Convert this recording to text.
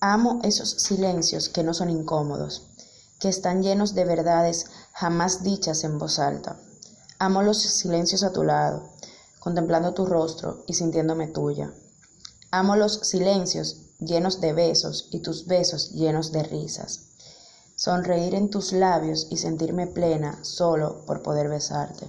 Amo esos silencios que no son incómodos, que están llenos de verdades jamás dichas en voz alta. Amo los silencios a tu lado, contemplando tu rostro y sintiéndome tuya. Amo los silencios llenos de besos y tus besos llenos de risas. Sonreír en tus labios y sentirme plena solo por poder besarte.